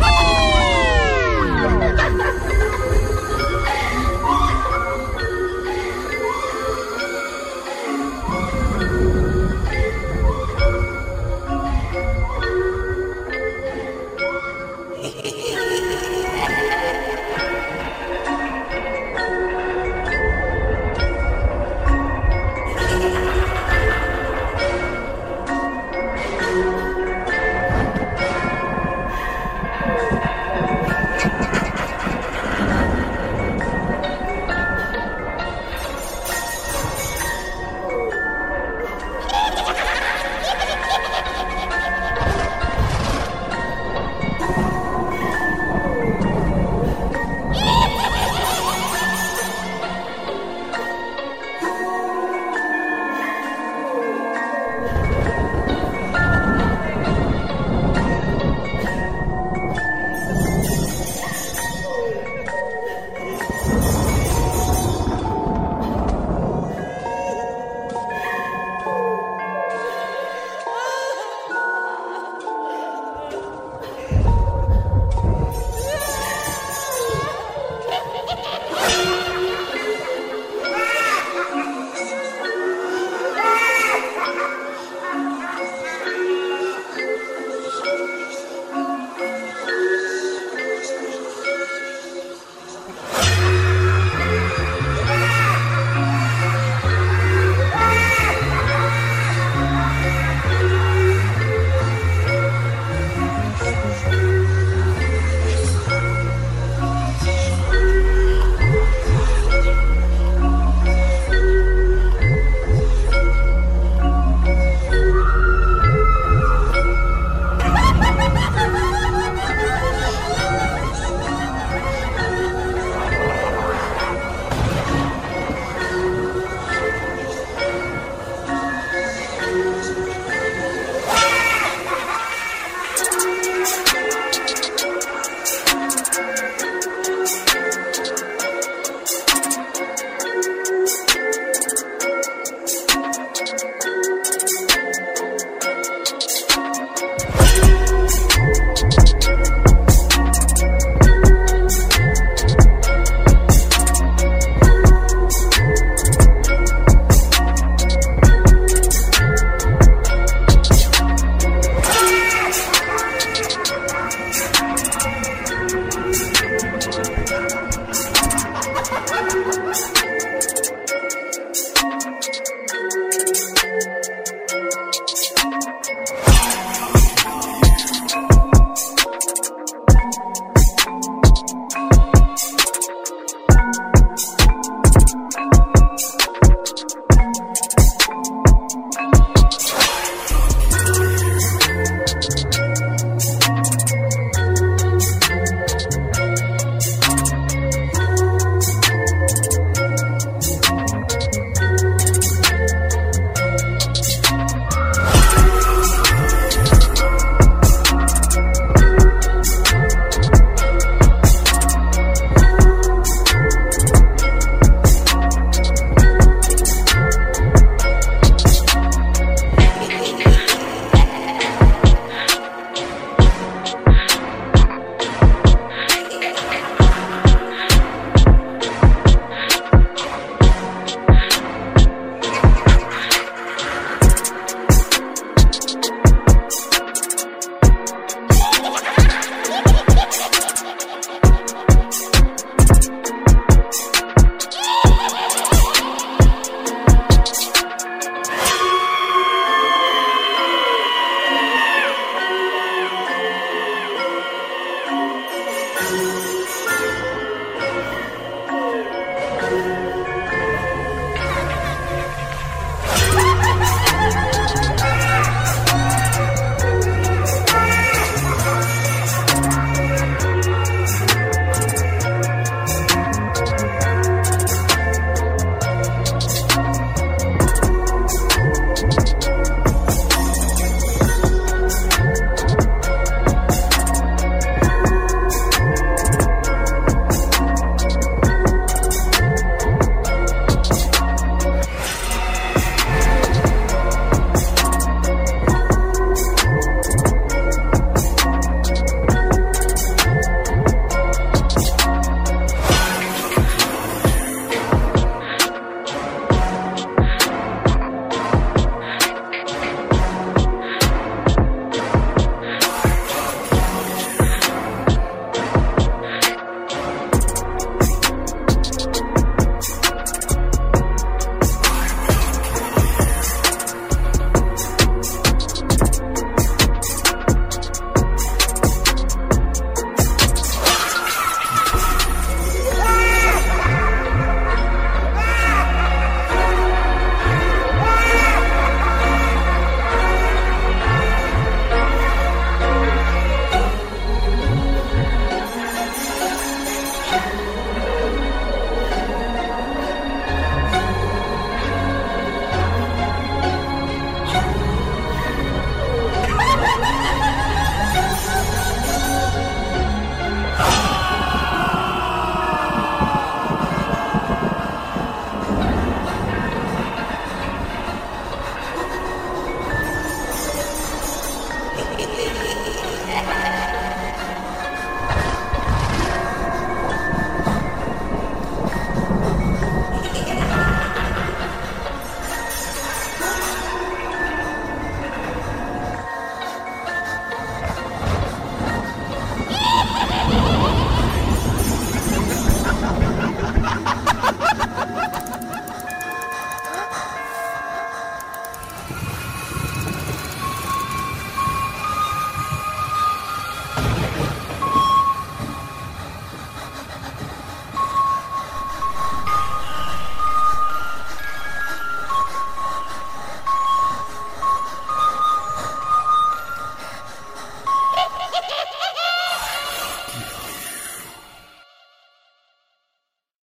Woo!